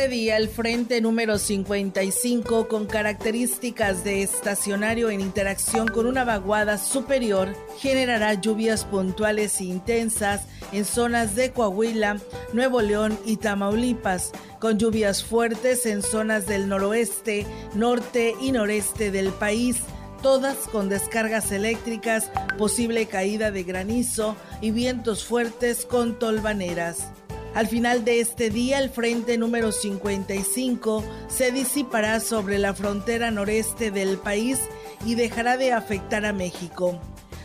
Este día el frente número 55 con características de estacionario en interacción con una vaguada superior generará lluvias puntuales e intensas en zonas de Coahuila, Nuevo León y Tamaulipas, con lluvias fuertes en zonas del noroeste, norte y noreste del país todas con descargas eléctricas, posible caída de granizo y vientos fuertes con tolvaneras. Al final de este día, el frente número 55 se disipará sobre la frontera noreste del país y dejará de afectar a México.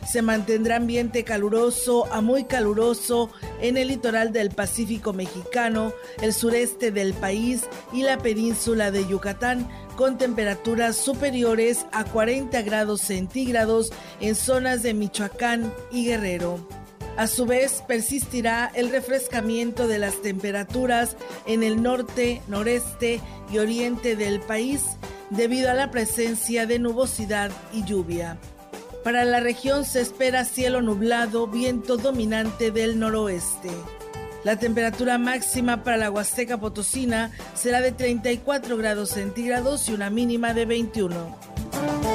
Se mantendrá ambiente caluroso a muy caluroso en el litoral del Pacífico mexicano, el sureste del país y la península de Yucatán, con temperaturas superiores a 40 grados centígrados en zonas de Michoacán y Guerrero. A su vez, persistirá el refrescamiento de las temperaturas en el norte, noreste y oriente del país debido a la presencia de nubosidad y lluvia. Para la región se espera cielo nublado, viento dominante del noroeste. La temperatura máxima para la Huasteca Potosina será de 34 grados centígrados y una mínima de 21.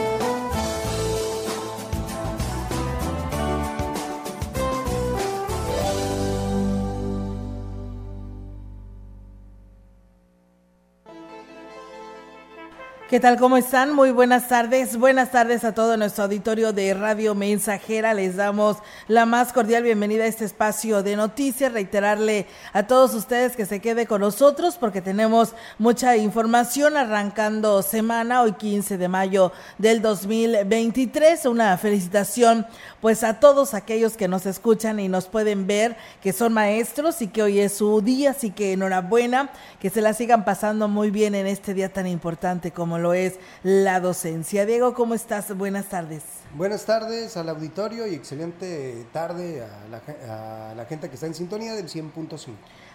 ¿Qué tal? ¿Cómo están? Muy buenas tardes. Buenas tardes a todo nuestro auditorio de Radio Mensajera. Les damos la más cordial bienvenida a este espacio de noticias. Reiterarle a todos ustedes que se quede con nosotros porque tenemos mucha información arrancando semana, hoy 15 de mayo del 2023. Una felicitación pues a todos aquellos que nos escuchan y nos pueden ver que son maestros y que hoy es su día. Así que enhorabuena, que se la sigan pasando muy bien en este día tan importante como lo es la docencia. Diego, ¿cómo estás? Buenas tardes. Buenas tardes al auditorio y excelente tarde a la, gente que está en sintonía del 100.5.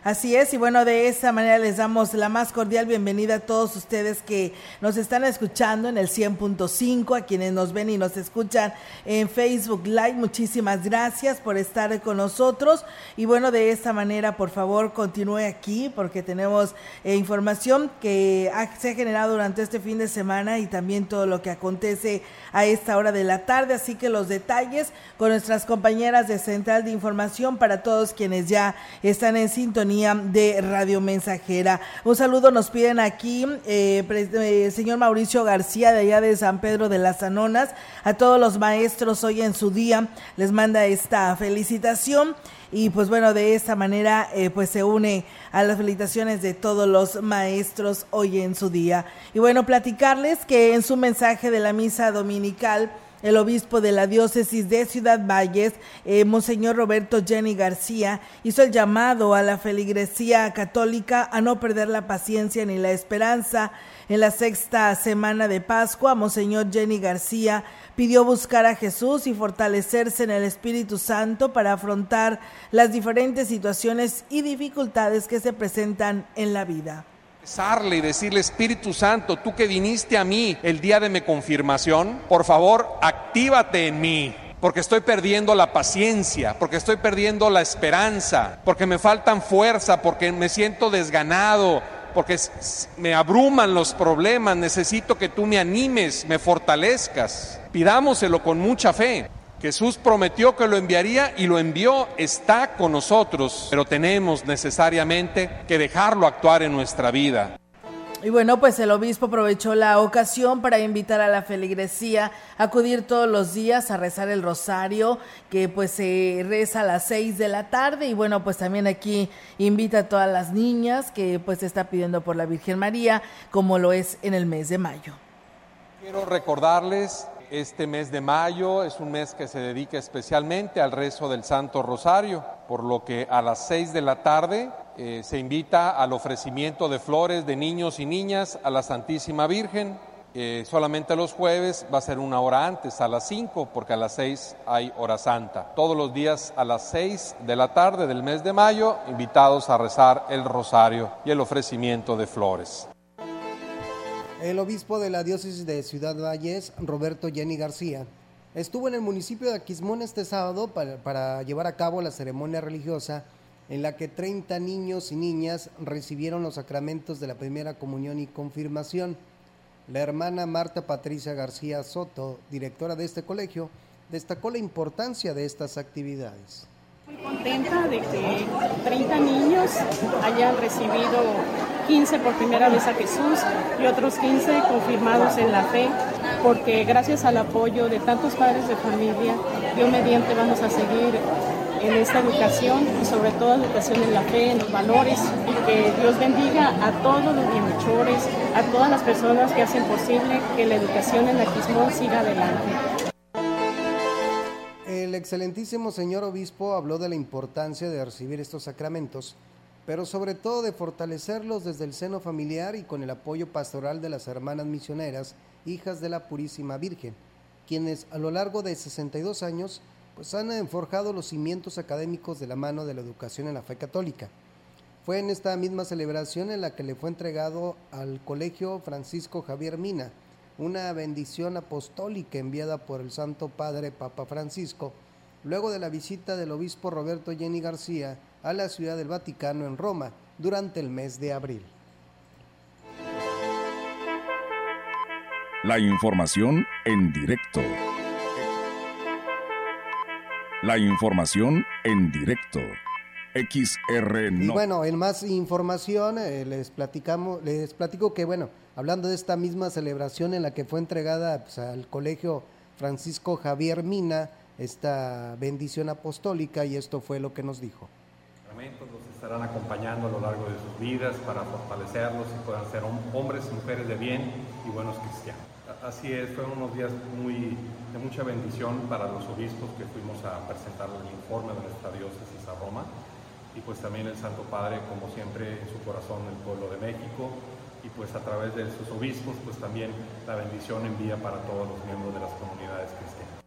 Así es, y bueno, de esa manera les damos la más cordial bienvenida a todos ustedes que nos están escuchando en el 100.5, a quienes nos ven y nos escuchan en Facebook Live. Muchísimas gracias por estar con nosotros. Y bueno, de esta manera, por favor, continúe aquí porque tenemos eh, información que se ha generado durante este fin de semana y también todo lo que acontece a esta hora de la tarde. Así que los detalles con nuestras compañeras de Central de Información para todos quienes ya están en sintonía de Radio Mensajera. Un saludo nos piden aquí, eh, eh, señor Mauricio García de allá de San Pedro de las Anonas. A todos los maestros hoy en su día les manda esta felicitación y pues bueno, de esta manera eh, pues se une a las felicitaciones de todos los maestros hoy en su día. Y bueno, platicarles que en su mensaje de la misa dominical, el obispo de la diócesis de Ciudad Valles, eh, Monseñor Roberto Jenny García, hizo el llamado a la feligresía católica a no perder la paciencia ni la esperanza. En la sexta semana de Pascua, Monseñor Jenny García pidió buscar a Jesús y fortalecerse en el Espíritu Santo para afrontar las diferentes situaciones y dificultades que se presentan en la vida y decirle, Espíritu Santo, tú que viniste a mí el día de mi confirmación, por favor, actívate en mí. Porque estoy perdiendo la paciencia, porque estoy perdiendo la esperanza, porque me faltan fuerza, porque me siento desganado, porque me abruman los problemas. Necesito que tú me animes, me fortalezcas. Pidámoselo con mucha fe. Jesús prometió que lo enviaría y lo envió, está con nosotros, pero tenemos necesariamente que dejarlo actuar en nuestra vida. Y bueno, pues el obispo aprovechó la ocasión para invitar a la feligresía a acudir todos los días a rezar el rosario, que pues se reza a las seis de la tarde. Y bueno, pues también aquí invita a todas las niñas que pues está pidiendo por la Virgen María, como lo es en el mes de mayo. Quiero recordarles este mes de mayo es un mes que se dedica especialmente al rezo del Santo Rosario, por lo que a las seis de la tarde eh, se invita al ofrecimiento de flores de niños y niñas a la Santísima Virgen. Eh, solamente los jueves va a ser una hora antes, a las cinco, porque a las seis hay hora santa. Todos los días a las seis de la tarde del mes de mayo, invitados a rezar el rosario y el ofrecimiento de flores. El obispo de la diócesis de Ciudad Valles, Roberto Jenny García, estuvo en el municipio de Aquismón este sábado para, llevar a cabo la ceremonia religiosa en la que 30 niños y niñas recibieron los sacramentos de la primera comunión y confirmación. La hermana Marta Patricia García Soto, directora de este colegio, destacó la importancia de estas actividades. Muy contenta de que 30 niños hayan recibido 15 por primera vez a Jesús y otros 15 confirmados en la fe, porque gracias al apoyo de tantos padres de familia, yo mediante vamos a seguir en esta educación y sobre todo educación en la fe, en los valores y que Dios bendiga a todos los bienhechores, a todas las personas que hacen posible que la educación en la Quismón siga adelante. El excelentísimo señor obispo habló de la importancia de recibir estos sacramentos, pero sobre todo de fortalecerlos desde el seno familiar y con el apoyo pastoral de las hermanas misioneras, hijas de la Purísima Virgen, quienes a lo largo de 62 años pues han forjado los cimientos académicos de la mano de la educación en la fe católica. Fue en esta misma celebración en la que le fue entregado al Colegio Francisco Javier Mina una bendición apostólica enviada por el Santo Padre Papa Francisco, luego de la visita del obispo Roberto Jenny García a la Ciudad del Vaticano en Roma durante el mes de abril. La información en directo. La información en directo. XR Y bueno, en más información eh, les platicamos, les platico que bueno, hablando de esta misma celebración en la que fue entregada pues, al colegio Francisco Javier Mina esta bendición apostólica y esto fue lo que nos dijo. Los estarán acompañando a lo largo de sus vidas para fortalecerlos y puedan ser hombres y mujeres de bien y buenos cristianos. Así es, fueron unos días muy, de mucha bendición para los obispos que fuimos a presentar el informe de nuestra diócesis a Roma y pues también el Santo Padre, como siempre, en su corazón el pueblo de México y pues a través de sus obispos, pues también la bendición envía para todos los miembros de las comunidades cristianas.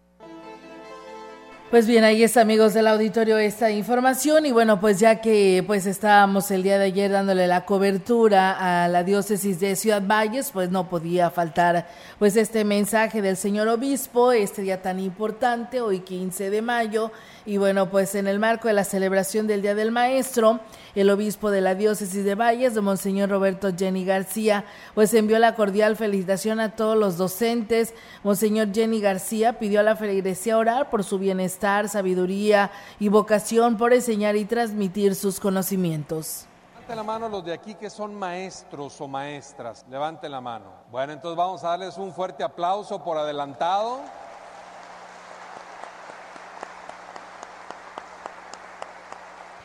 Pues bien, ahí está amigos del auditorio esta información. Y bueno, pues ya que pues estábamos el día de ayer dándole la cobertura a la diócesis de Ciudad Valles, pues no podía faltar pues este mensaje del señor obispo, este día tan importante, hoy 15 de mayo, y bueno, pues en el marco de la celebración del Día del Maestro, el obispo de la diócesis de Valles, de Monseñor Roberto Jenny García, pues envió la cordial felicitación a todos los docentes. Monseñor Jenny García pidió a la feligresía orar por su bienestar, sabiduría y vocación por enseñar y transmitir sus conocimientos. Levante la mano los de aquí que son maestros o maestras. Levante la mano. Bueno, entonces vamos a darles un fuerte aplauso por adelantado.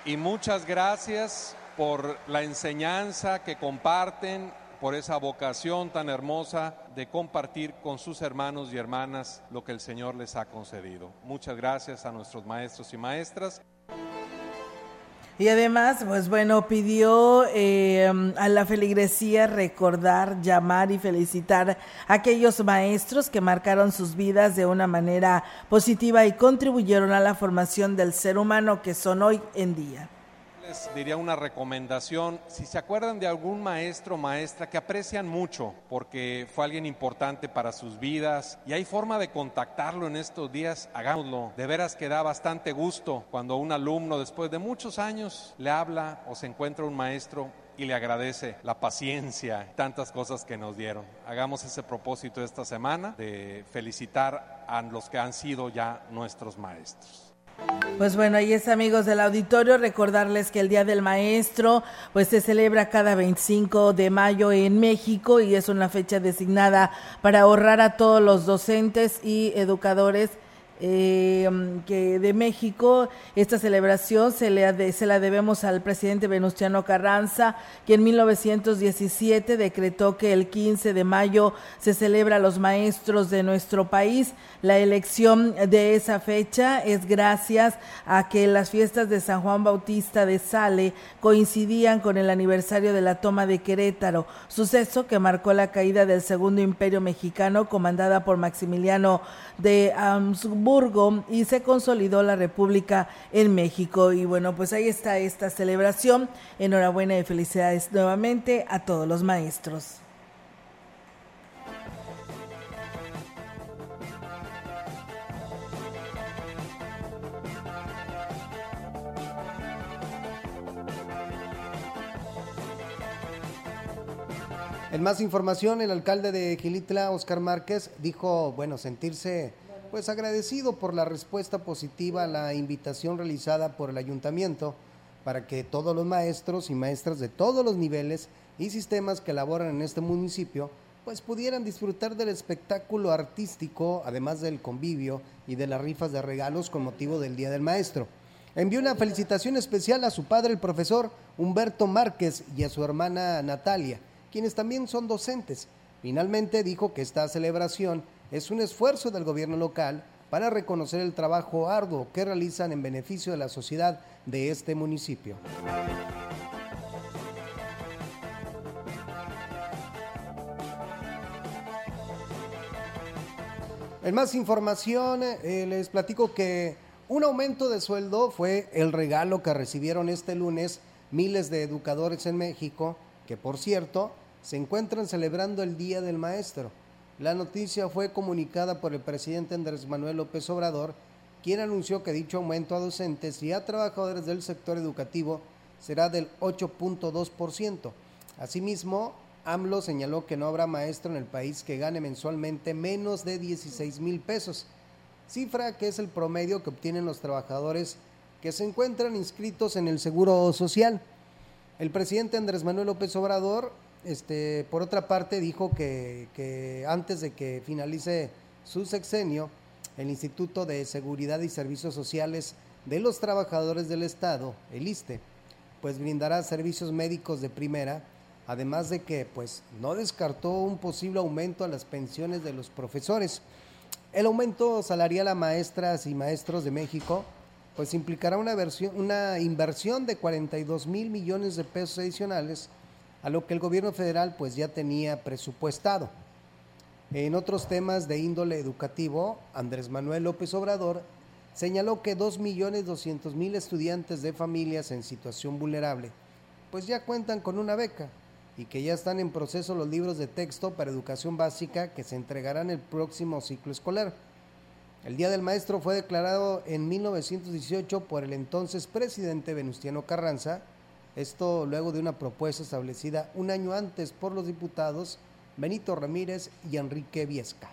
Y muchas gracias por la enseñanza que comparten, por esa vocación tan hermosa de compartir con sus hermanos y hermanas lo que el Señor les ha concedido. Muchas gracias a nuestros maestros y maestras. Y además, pues bueno, pidió eh, a la feligresía recordar, llamar y felicitar a aquellos maestros que marcaron sus vidas de una manera positiva y contribuyeron a la formación del ser humano que son hoy en día les diría una recomendación, si se acuerdan de algún maestro o maestra que aprecian mucho porque fue alguien importante para sus vidas y hay forma de contactarlo en estos días, hagámoslo. De veras que da bastante gusto cuando un alumno después de muchos años le habla o se encuentra un maestro y le agradece la paciencia, tantas cosas que nos dieron. Hagamos ese propósito esta semana de felicitar a los que han sido ya nuestros maestros. Pues bueno, ahí es amigos del auditorio, recordarles que el Día del Maestro pues se celebra cada 25 de mayo en México y es una fecha designada para ahorrar a todos los docentes y educadores eh, que de México. Esta celebración se, le, se la debemos al presidente Venustiano Carranza, que en 1917 decretó que el 15 de mayo se celebra a los maestros de nuestro país. La elección de esa fecha es gracias a que las fiestas de San Juan Bautista de Sale coincidían con el aniversario de la toma de Querétaro, suceso que marcó la caída del Segundo Imperio Mexicano comandada por Maximiliano de Habsburgo y se consolidó la República en México. Y bueno, pues ahí está esta celebración. Enhorabuena y felicidades nuevamente a todos los maestros. En más información, el alcalde de Gilitla, Oscar Márquez, dijo, bueno, sentirse pues agradecido por la respuesta positiva a la invitación realizada por el ayuntamiento para que todos los maestros y maestras de todos los niveles y sistemas que laboran en este municipio pues pudieran disfrutar del espectáculo artístico, además del convivio y de las rifas de regalos con motivo del Día del Maestro. Envió una felicitación especial a su padre, el profesor Humberto Márquez, y a su hermana Natalia, quienes también son docentes. Finalmente dijo que esta celebración es un esfuerzo del gobierno local para reconocer el trabajo arduo que realizan en beneficio de la sociedad de este municipio. En más información, eh, les platico que un aumento de sueldo fue el regalo que recibieron este lunes miles de educadores en México, que por cierto se encuentran celebrando el Día del Maestro. La noticia fue comunicada por el presidente Andrés Manuel López Obrador, quien anunció que dicho aumento a docentes y a trabajadores del sector educativo será del 8.2%. Asimismo, AMLO señaló que no habrá maestro en el país que gane mensualmente menos de 16 mil pesos, cifra que es el promedio que obtienen los trabajadores que se encuentran inscritos en el Seguro Social. El presidente Andrés Manuel López Obrador este, por otra parte, dijo que, antes de que finalice su sexenio, el Instituto de Seguridad y Servicios Sociales de los Trabajadores del Estado, el ISTE, pues brindará servicios médicos de primera, además de que pues no descartó un posible aumento a las pensiones de los profesores. El aumento salarial a maestras y maestros de México pues implicará una, una inversión de 42 mil millones de pesos adicionales a lo que el gobierno federal pues ya tenía presupuestado. En otros temas de índole educativo, Andrés Manuel López Obrador señaló que 2.200.000 estudiantes de familias en situación vulnerable pues ya cuentan con una beca y que ya están en proceso los libros de texto para educación básica que se entregarán el próximo ciclo escolar. El Día del Maestro fue declarado en 1918 por el entonces presidente Venustiano Carranza esto luego de una propuesta establecida un año antes por los diputados Benito Ramírez y Enrique Viesca.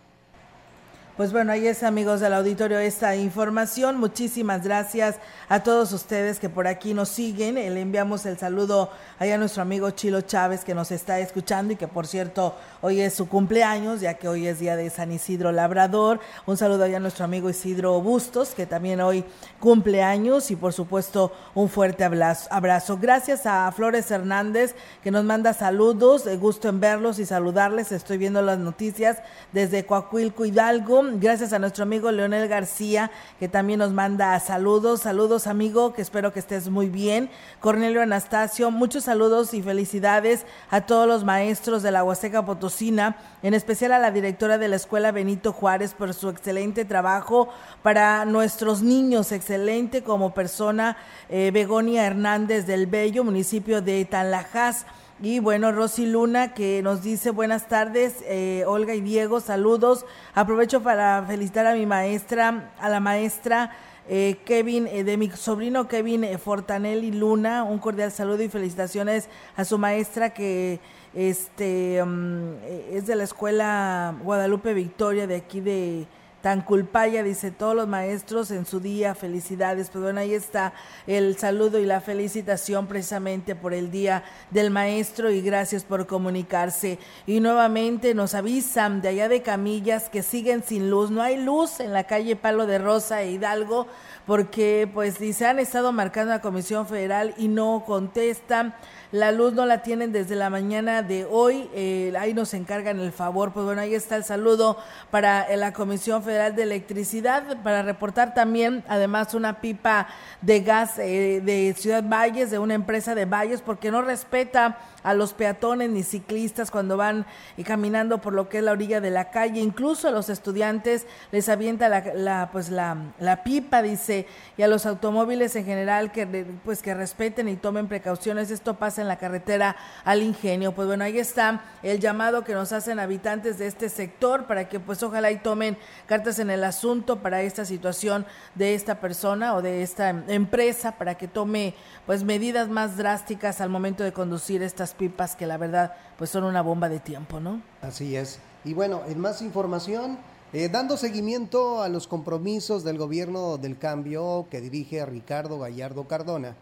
Pues bueno, ahí es amigos del auditorio esta información. Muchísimas gracias a todos ustedes que por aquí nos siguen. Le enviamos el saludo a nuestro amigo Chilo Chávez que nos está escuchando y que por cierto hoy es su cumpleaños, ya que hoy es día de San Isidro Labrador. Un saludo allá a nuestro amigo Isidro Bustos, que también hoy cumple años y por supuesto un fuerte abrazo. Gracias a Flores Hernández que nos manda saludos, de gusto en verlos y saludarles. Estoy viendo las noticias desde Coahuilco Hidalgo. Gracias a nuestro amigo Leonel García que también nos manda saludos. Saludos amigo, que espero que estés muy bien. Cornelio Anastasio, muchos saludos y felicidades a todos los maestros de la Huasteca Potosina, en especial a la directora de la Escuela Benito Juárez por su excelente trabajo para nuestros niños, excelente como persona, eh, Begonia Hernández del Bello, municipio de Tanlajas. Y bueno, Rosy Luna que nos dice buenas tardes, eh, Olga y Diego, saludos. Aprovecho para felicitar a mi maestra, a la maestra eh, Kevin, eh, de mi sobrino Kevin eh, Fortanelli Luna, un cordial saludo y felicitaciones a su maestra que este mm, es de la escuela Guadalupe Victoria de aquí de, Tanculpaya, dice todos los maestros en su día, felicidades. Pues bueno, ahí está el saludo y la felicitación precisamente por el Día del Maestro y gracias por comunicarse. Y nuevamente nos avisan de allá de Camillas que siguen sin luz, no hay luz en la calle Palo de Rosa e Hidalgo porque pues dice han estado marcando la Comisión Federal y no contestan. La luz no la tienen desde la mañana de hoy. Eh, ahí nos encargan el favor. Pues bueno, ahí está el saludo para eh, la Comisión Federal de Electricidad. Para reportar también, además, una pipa de gas eh, de Ciudad Valles, de una empresa de Valles, porque no respeta a los peatones ni ciclistas cuando van caminando por lo que es la orilla de la calle. Incluso a los estudiantes les avienta la, pues la, la, pipa, dice, y a los automóviles en general que pues que respeten y tomen precauciones. Esto pasa en la carretera al ingenio. Pues bueno, ahí está el llamado que nos hacen habitantes de este sector para que pues ojalá y tomen cartas en el asunto para esta situación de esta persona o de esta empresa para que tome pues medidas más drásticas al momento de conducir estas pipas que la verdad pues son una bomba de tiempo, ¿no? Así es. Y bueno, en más información, eh, dando seguimiento a los compromisos del gobierno del cambio que dirige Ricardo Gallardo Cardona,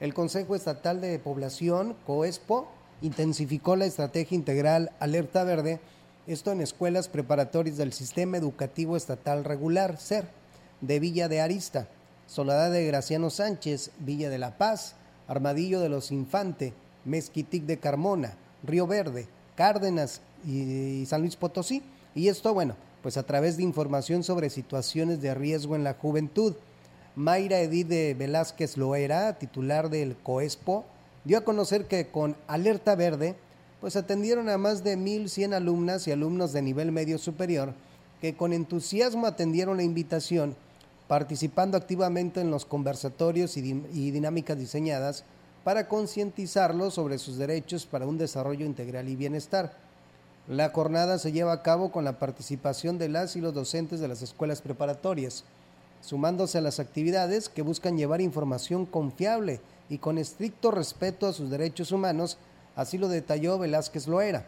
el Consejo Estatal de Población, COESPO, intensificó la estrategia integral Alerta Verde, esto en escuelas preparatorias del Sistema Educativo Estatal Regular, SER, de Villa de Arista, Soledad de Graciano Sánchez, Villa de la Paz, Armadillo de los Infante, Mezquitic de Carmona, Río Verde, Cárdenas y San Luis Potosí. Y esto, bueno, pues a través de información sobre situaciones de riesgo en la juventud. Mayra Edith de Velázquez Loera, titular del COESPO, dio a conocer que con Alerta Verde, pues atendieron a más de 1.100 alumnas y alumnos de nivel medio superior que con entusiasmo atendieron la invitación, participando activamente en los conversatorios y, y dinámicas diseñadas para concientizarlos sobre sus derechos para un desarrollo integral y bienestar. La jornada se lleva a cabo con la participación de las y los docentes de las escuelas preparatorias, sumándose a las actividades que buscan llevar información confiable y con estricto respeto a sus derechos humanos, así lo detalló Velázquez Loera.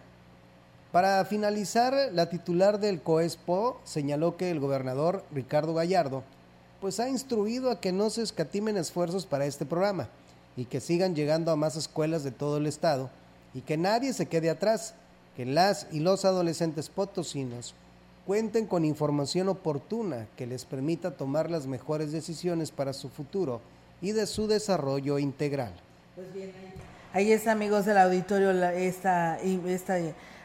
Para finalizar, la titular del COESPO señaló que el gobernador Ricardo Gallardo pues ha instruido a que no se escatimen esfuerzos para este programa y que sigan llegando a más escuelas de todo el estado y que nadie se quede atrás, que las y los adolescentes potosinos cuenten con información oportuna que les permita tomar las mejores decisiones para su futuro y de su desarrollo integral. Pues bien, ahí está amigos del auditorio esta, esta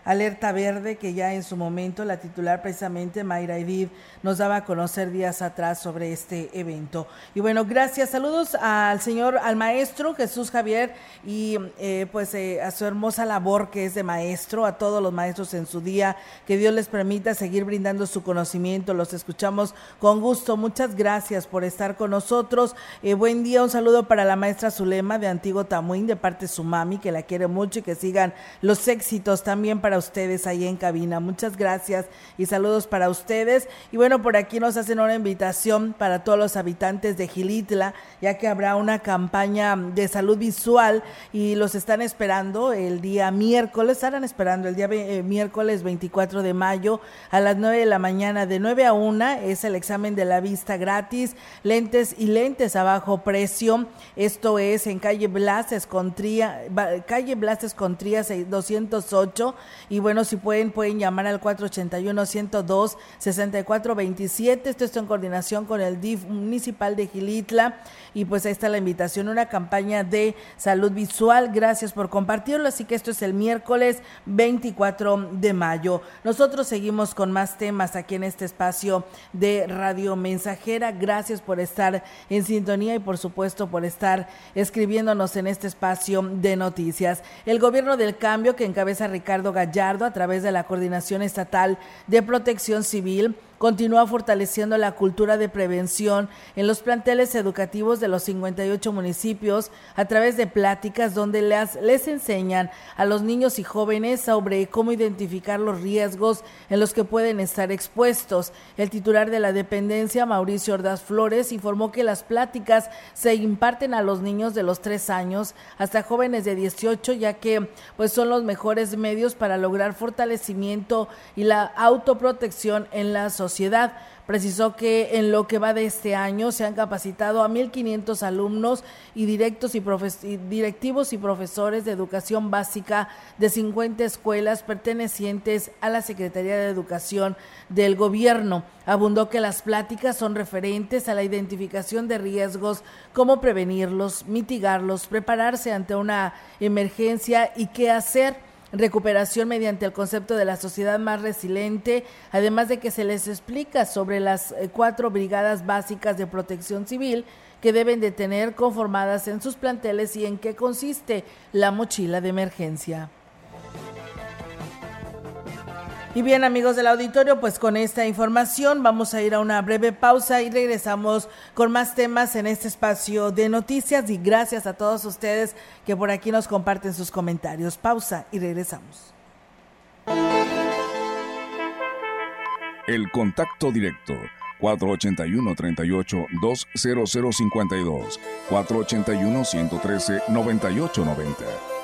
alerta verde que ya en su momento la titular precisamente Mayra Edith nos daba a conocer días atrás sobre este evento. Y bueno, gracias, saludos al señor, al maestro Jesús Javier y eh, pues eh, a su hermosa labor que es de maestro, a todos los maestros en su día, que Dios les permita seguir brindando su conocimiento, los escuchamos con gusto, muchas gracias por estar con nosotros, eh, buen día, un saludo para la maestra Zulema de Antiguo Tamuín, de parte de su mami, que la quiere mucho y que sigan los éxitos también para ustedes ahí en cabina. Muchas gracias y saludos para ustedes. Y bueno, por aquí nos hacen una invitación para todos los habitantes de Gilitla, ya que habrá una campaña de salud visual y los están esperando el día miércoles, estarán esperando el día eh, miércoles 24 de mayo a las 9 de la mañana, de 9 a 1 es el examen de la vista gratis, lentes y lentes a bajo precio. Esto es en calle Blas Escontría, calle Blas Escontría 208 y bueno, si pueden, pueden llamar al 481-102-6427. Esto está en coordinación con el DIF municipal de Gilitla. Y pues ahí está la invitación, una campaña de salud visual. Gracias por compartirlo. Así que esto es el miércoles 24 de mayo. Nosotros seguimos con más temas aquí en este espacio de Radio Mensajera. Gracias por estar en sintonía y por supuesto por estar escribiéndonos en este espacio de noticias. El gobierno del cambio que encabeza Ricardo Gallardo a través de la Coordinación Estatal de Protección Civil continúa fortaleciendo la cultura de prevención en los planteles educativos de los 58 municipios a través de pláticas donde les, les enseñan a los niños y jóvenes sobre cómo identificar los riesgos en los que pueden estar expuestos. El titular de la dependencia, Mauricio Ordaz Flores, informó que las pláticas se imparten a los niños de los 3 años hasta jóvenes de 18, ya que pues son los mejores medios para lograr fortalecimiento y la autoprotección en la sociedad sociedad. Precisó que en lo que va de este año se han capacitado a 1.500 alumnos y, directos y, directivos y profesores de educación básica de 50 escuelas pertenecientes a la Secretaría de Educación del Gobierno. Abundó que las pláticas son referentes a la identificación de riesgos, cómo prevenirlos, mitigarlos, prepararse ante una emergencia y qué hacer recuperación mediante el concepto de la sociedad más resiliente, además de que se les explica sobre las eh, cuatro brigadas básicas de protección civil que deben de tener conformadas en sus planteles y en qué consiste la mochila de emergencia. Y bien amigos del auditorio, pues con esta información vamos a ir a una breve pausa y regresamos con más temas en este espacio de noticias y gracias a todos ustedes que por aquí nos comparten sus comentarios. Pausa y regresamos. El contacto directo 481-38-20052, 481-113-9890.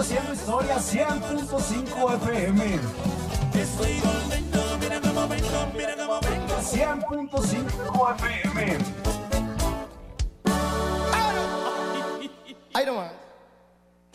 haciendo historia 100.5 FM. Estoy volviendo, mira cómo vengo, mira cómo vengo. 100.5 FM. Ahí nomás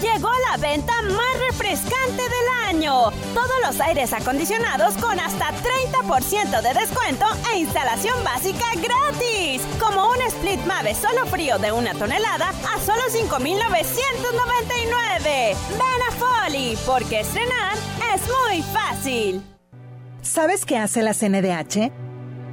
Llegó la venta más refrescante del año. Todos los aires acondicionados con hasta 30% de descuento e instalación básica gratis. Como un Split Mave solo frío de una tonelada a solo 5.999. Ven a Folly, porque estrenar es muy fácil. ¿Sabes qué hace la CNDH?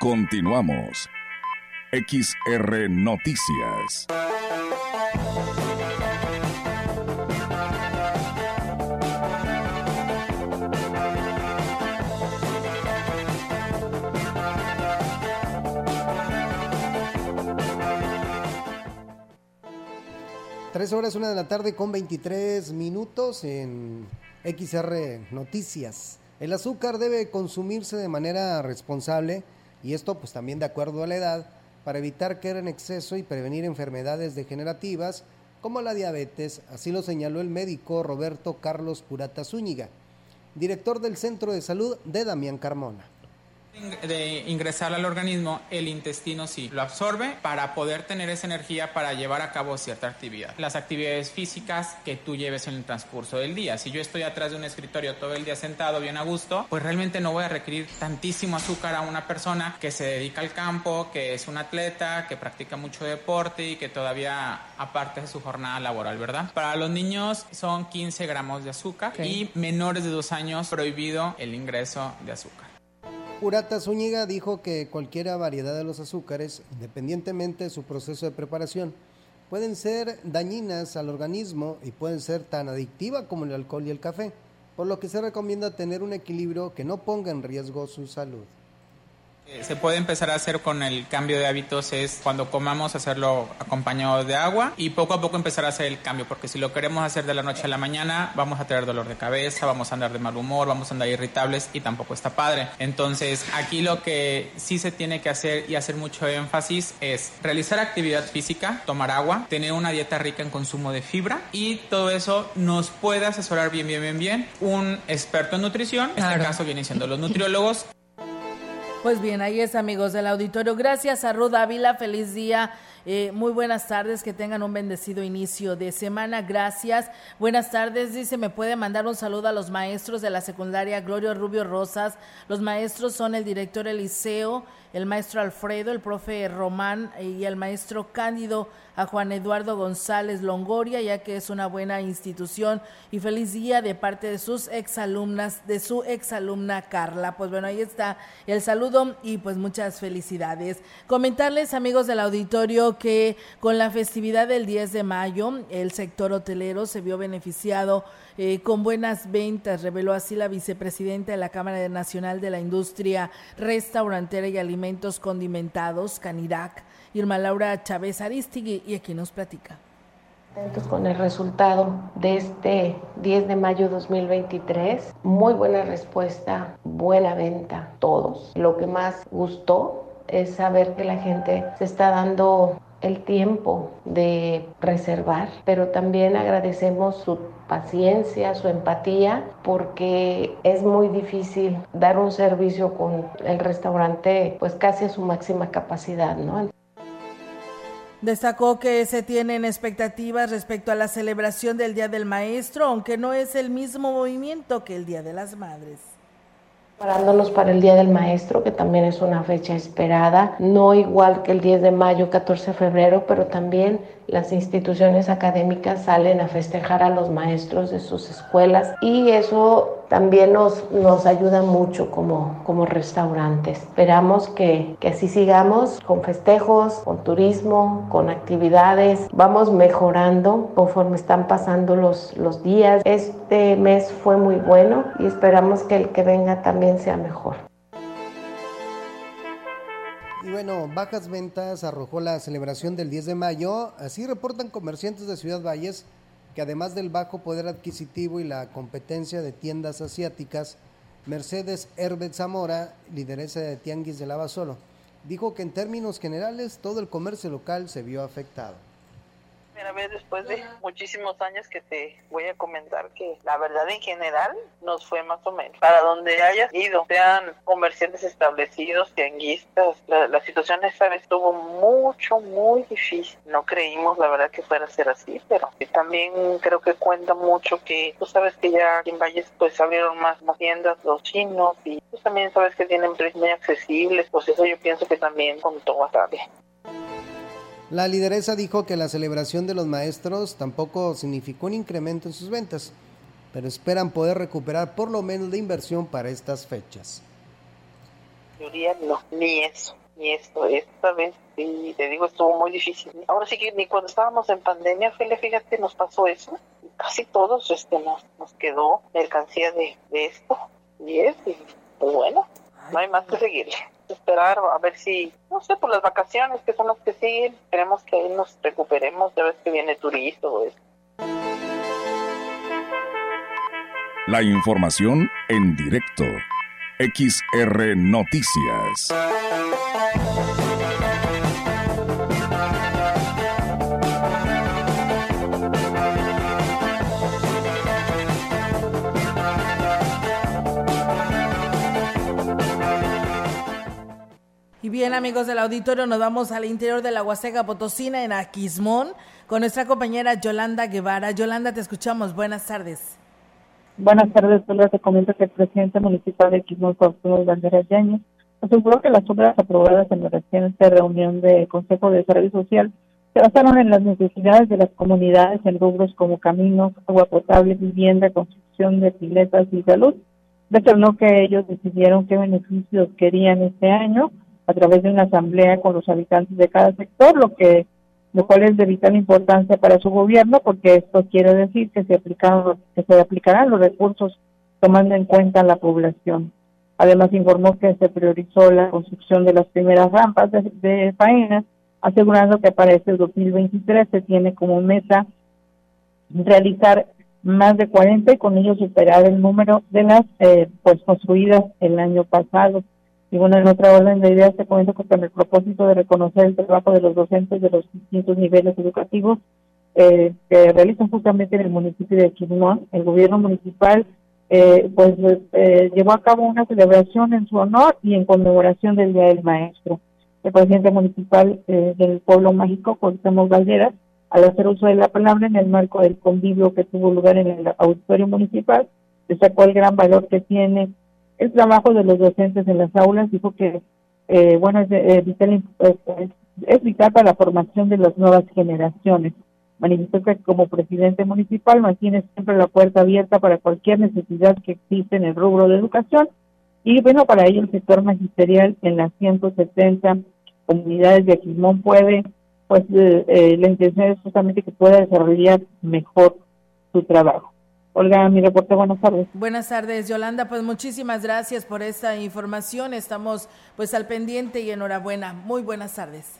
Continuamos. XR Noticias. Tres horas, una de la tarde con 23 minutos en XR Noticias. El azúcar debe consumirse de manera responsable y esto pues también de acuerdo a la edad para evitar caer en exceso y prevenir enfermedades degenerativas como la diabetes, así lo señaló el médico Roberto Carlos Purata Zúñiga, director del Centro de Salud de Damián Carmona de ingresar al organismo, el intestino sí lo absorbe para poder tener esa energía para llevar a cabo cierta actividad. Las actividades físicas que tú lleves en el transcurso del día. Si yo estoy atrás de un escritorio todo el día sentado bien a gusto, pues realmente no voy a requerir tantísimo azúcar a una persona que se dedica al campo, que es un atleta, que practica mucho deporte y que todavía aparte de su jornada laboral, ¿verdad? Para los niños son 15 gramos de azúcar y menores de dos años prohibido el ingreso de azúcar. Urata Zúñiga dijo que cualquier variedad de los azúcares, independientemente de su proceso de preparación, pueden ser dañinas al organismo y pueden ser tan adictivas como el alcohol y el café. por lo que se recomienda tener un equilibrio que no ponga en riesgo su salud se puede empezar a hacer con el cambio de hábitos es cuando comamos hacerlo acompañado de agua y poco a poco empezar a hacer el cambio porque si lo queremos hacer de la noche a la mañana vamos a tener dolor de cabeza, vamos a andar de mal humor, vamos a andar irritables y tampoco está padre. Entonces aquí lo que sí se tiene que hacer y hacer mucho énfasis es realizar actividad física, tomar agua, tener una dieta rica en consumo de fibra y todo eso nos puede asesorar bien, bien, bien, bien un experto en nutrición, en este caso vienen siendo los nutriólogos pues bien, ahí es amigos del auditorio. Gracias a Ruth Ávila, feliz día. Eh, muy buenas tardes, que tengan un bendecido inicio de semana. Gracias. Buenas tardes, dice, me puede mandar un saludo a los maestros de la secundaria Glorio Rubio Rosas. Los maestros son el director Eliseo, el maestro Alfredo, el profe Román y el maestro Cándido a Juan Eduardo González Longoria, ya que es una buena institución y feliz día de parte de sus exalumnas, de su exalumna Carla. Pues bueno, ahí está el saludo y pues muchas felicidades. Comentarles, amigos del auditorio, que con la festividad del 10 de mayo, el sector hotelero se vio beneficiado eh, con buenas ventas, reveló así la vicepresidenta de la Cámara Nacional de la Industria Restaurantera y Alimentos Condimentados, Canirac, Irma Laura Chávez Aristigui, y aquí nos platica. Con el resultado de este 10 de mayo 2023, muy buena respuesta, buena venta, todos. Lo que más gustó es saber que la gente se está dando el tiempo de reservar, pero también agradecemos su paciencia, su empatía, porque es muy difícil dar un servicio con el restaurante pues casi a su máxima capacidad, ¿no? Destacó que se tienen expectativas respecto a la celebración del Día del Maestro, aunque no es el mismo movimiento que el Día de las Madres. Preparándonos para el Día del Maestro, que también es una fecha esperada, no igual que el 10 de mayo, 14 de febrero, pero también las instituciones académicas salen a festejar a los maestros de sus escuelas y eso también nos, nos ayuda mucho como, como restaurantes. Esperamos que, que así sigamos con festejos, con turismo, con actividades. Vamos mejorando conforme están pasando los, los días. Este mes fue muy bueno y esperamos que el que venga también sea mejor. Y bueno, bajas ventas arrojó la celebración del 10 de mayo. Así reportan comerciantes de Ciudad Valles que además del bajo poder adquisitivo y la competencia de tiendas asiáticas, Mercedes Herbert Zamora, lideresa de Tianguis de Lavasolo, dijo que en términos generales todo el comercio local se vio afectado primera vez después de muchísimos años que te voy a comentar que la verdad en general nos fue más o menos. Para donde hayas ido, sean comerciantes establecidos, tianguistas, la, la situación esta vez estuvo mucho, muy difícil. No creímos la verdad que fuera a ser así, pero también creo que cuenta mucho que tú sabes que ya en Valles pues abrieron más, más tiendas los chinos y tú también sabes que tienen precios muy accesibles, pues eso yo pienso que también contó bastante. La lideresa dijo que la celebración de los maestros tampoco significó un incremento en sus ventas, pero esperan poder recuperar por lo menos la inversión para estas fechas. no, ni eso, ni esto. Esta vez, sí, te digo, estuvo muy difícil. Ahora sí que ni cuando estábamos en pandemia, fíjate, nos pasó eso. Casi todos este, nos, nos quedó mercancía de, de esto. Y es, y pues bueno, no hay más que seguirle esperar a ver si, no sé, por las vacaciones que son las que siguen, queremos que nos recuperemos, ya ves que viene turista o. La información en directo. XR Noticias. Bien, amigos del auditorio, nos vamos al interior de la Huasteca Potosina, en Aquismón, con nuestra compañera Yolanda Guevara. Yolanda, te escuchamos. Buenas tardes. Buenas tardes, solo te comento que el presidente municipal de Aquismón, Arturo Banderas Yañez, aseguró que las obras aprobadas en la reciente reunión de Consejo de Desarrollo Social se basaron en las necesidades de las comunidades en rubros como caminos, agua potable, vivienda, construcción de piletas y salud. Determinó que ellos decidieron qué beneficios querían este año a través de una asamblea con los habitantes de cada sector, lo que lo cual es de vital importancia para su gobierno porque esto quiere decir que se aplicaron que se aplicarán los recursos tomando en cuenta la población. Además, informó que se priorizó la construcción de las primeras rampas de, de faenas, asegurando que para este 2023 se tiene como meta realizar más de 40 y con ello superar el número de las eh, pues construidas el año pasado. Y bueno, en otra orden de ideas te comento que con el propósito de reconocer el trabajo de los docentes de los distintos niveles educativos eh, que realizan justamente en el municipio de Quirón, el gobierno municipal eh, pues eh, llevó a cabo una celebración en su honor y en conmemoración del Día del Maestro. El presidente municipal eh, del pueblo mágico, Cuauhtémoc Valderas, al hacer uso de la palabra en el marco del convivio que tuvo lugar en el auditorio municipal, destacó el gran valor que tiene el trabajo de los docentes en las aulas, dijo que eh, bueno es, eh, vital, es, vital para la formación de las nuevas generaciones. Manifestó que como presidente municipal mantiene siempre la puerta abierta para cualquier necesidad que existe en el rubro de educación y bueno, para ello el sector magisterial en las 170 comunidades de Aquismón puede pues eh, eh, la intención es justamente que pueda desarrollar mejor su trabajo. Olga, mi reporte, buenas tardes. Buenas tardes, Yolanda, pues muchísimas gracias por esta información. Estamos pues al pendiente y enhorabuena. Muy buenas tardes.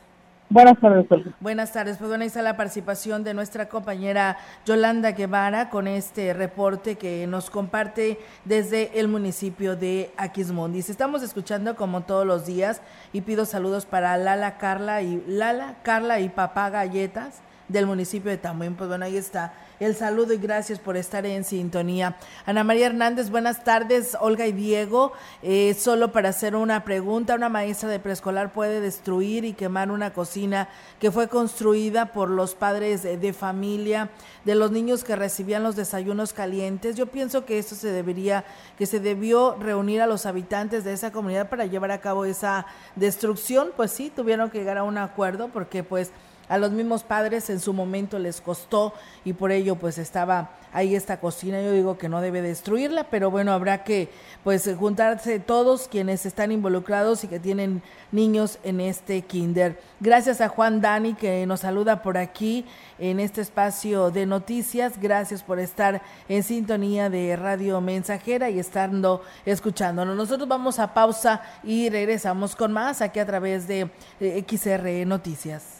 Buenas tardes. Buenas tardes. Pues bueno, ahí está la participación de nuestra compañera Yolanda Guevara con este reporte que nos comparte desde el municipio de Aquismondis. Estamos escuchando como todos los días y pido saludos para Lala, Carla y Lala, Carla y Papá Galletas del municipio de Tamuín. Pues bueno, ahí está el saludo y gracias por estar en sintonía. Ana María Hernández, buenas tardes. Olga y Diego, eh, solo para hacer una pregunta, una maestra de preescolar puede destruir y quemar una cocina que fue construida por los padres de, familia de los niños que recibían los desayunos calientes. Yo pienso que esto se debería, que se debió reunir a los habitantes de esa comunidad para llevar a cabo esa destrucción. Pues sí, tuvieron que llegar a un acuerdo porque pues a los mismos padres en su momento les costó y por ello pues estaba ahí esta cocina. Yo digo que no debe destruirla, pero bueno, habrá que pues juntarse todos quienes están involucrados y que tienen niños en este kinder. Gracias a Juan Dani que nos saluda por aquí en este espacio de noticias. Gracias por estar en sintonía de Radio Mensajera y estando escuchándonos. Nosotros vamos a pausa y regresamos con más aquí a través de eh, XR Noticias.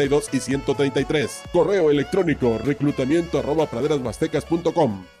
y 133. Correo electrónico reclutamiento arroba praderasmastecas.com.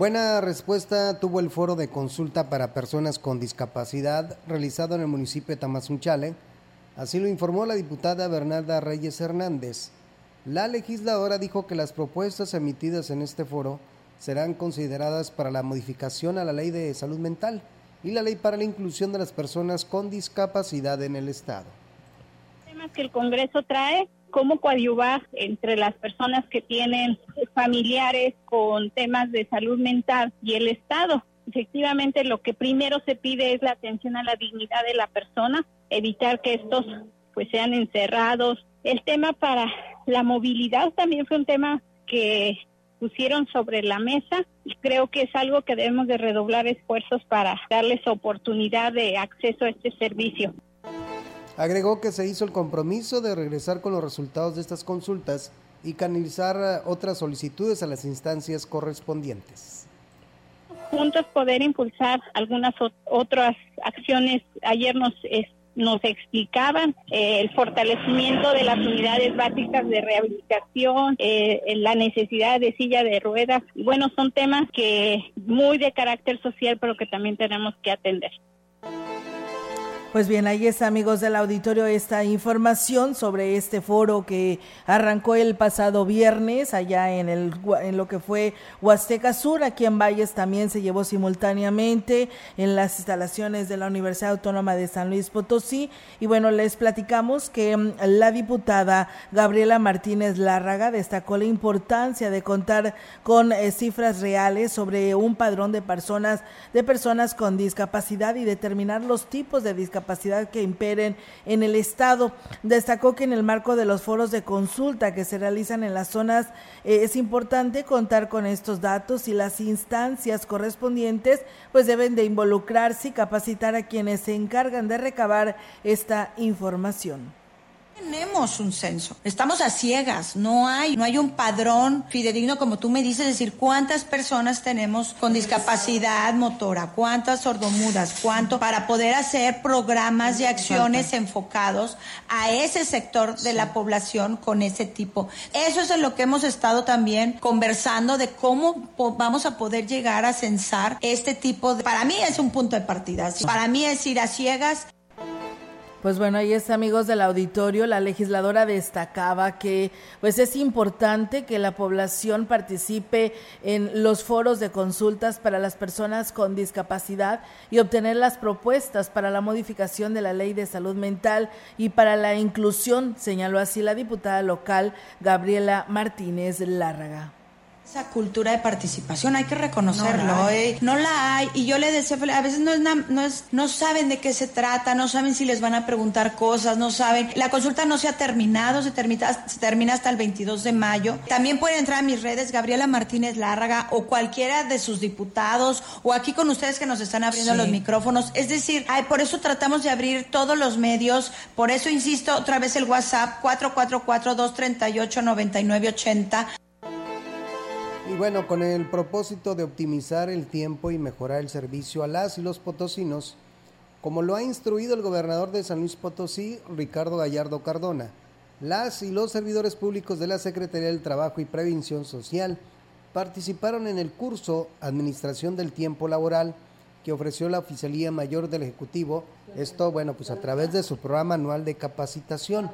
Buena respuesta tuvo el foro de consulta para personas con discapacidad realizado en el municipio de Tamazunchale. Así lo informó la diputada Bernarda Reyes Hernández. La legisladora dijo que las propuestas emitidas en este foro serán consideradas para la modificación a la ley de salud mental y la ley para la inclusión de las personas con discapacidad en el Estado. temas que el Congreso trae, cómo coadyuvar entre las personas que tienen familiares con temas de salud mental y el Estado. Efectivamente, lo que primero se pide es la atención a la dignidad de la persona, evitar que estos pues sean encerrados. El tema para la movilidad también fue un tema que pusieron sobre la mesa y creo que es algo que debemos de redoblar esfuerzos para darles oportunidad de acceso a este servicio. Agregó que se hizo el compromiso de regresar con los resultados de estas consultas y canalizar eh, otras solicitudes a las instancias correspondientes. Juntos poder impulsar algunas ot- otras acciones. Ayer nos nos explicaban eh, el fortalecimiento de las unidades básicas de rehabilitación, eh, la necesidad de silla de ruedas. Bueno, son temas que muy de carácter social, pero que también tenemos que atender. Pues bien, ahí está, amigos del auditorio, esta información sobre este foro que arrancó el pasado viernes allá en, el, en lo que fue Huasteca Sur. Aquí en Valles también se llevó simultáneamente en las instalaciones de la Universidad Autónoma de San Luis Potosí. Y bueno, les platicamos que mm, la diputada Gabriela Martínez Lárraga destacó la importancia de contar con eh, cifras reales sobre un padrón de personas, de personas con discapacidad y determinar los tipos de discapacidad capacidad que imperen en el Estado. Destacó que en el marco de los foros de consulta que se realizan en las zonas eh, es importante contar con estos datos y las instancias correspondientes pues deben de involucrarse y capacitar a quienes se encargan de recabar esta información tenemos un censo. Estamos a ciegas. No hay, no hay un padrón fidedigno, como tú me dices, decir cuántas personas tenemos con discapacidad motora, cuántas sordomudas, cuánto, para poder hacer programas y acciones enfocados a ese sector de la población con ese tipo. Eso es en lo que hemos estado también conversando de cómo vamos a poder llegar a censar este tipo de. Para mí es un punto de partida. Para mí es ir a ciegas. Pues bueno, ahí está, amigos del auditorio. La legisladora destacaba que pues es importante que la población participe en los foros de consultas para las personas con discapacidad y obtener las propuestas para la modificación de la ley de salud mental y para la inclusión, señaló así la diputada local Gabriela Martínez Lárraga esa cultura de participación hay que reconocerlo ¿eh? no la, hay. Y yo le decía a veces no es, no es no saben de qué se trata no saben si les van a preguntar cosas no saben. La consulta no se ha terminado se termina se termina hasta el 22 de mayo. También pueden entrar a mis redes Gabriela Martínez Lárraga o cualquiera de sus diputados o aquí con ustedes que nos están abriendo los micrófonos. Es decir ay, por eso tratamos de abrir todos los medios. Por eso insisto otra vez el WhatsApp 444 238 9980 y bueno, con el propósito de optimizar el tiempo y mejorar el servicio a las y los potosinos, como lo ha instruido el gobernador de San Luis Potosí, Ricardo Gallardo Cardona, las y los servidores públicos de la Secretaría del Trabajo y Prevención Social participaron en el curso Administración del Tiempo Laboral que ofreció la Oficialía Mayor del Ejecutivo, esto bueno, pues a través de su programa anual de capacitación.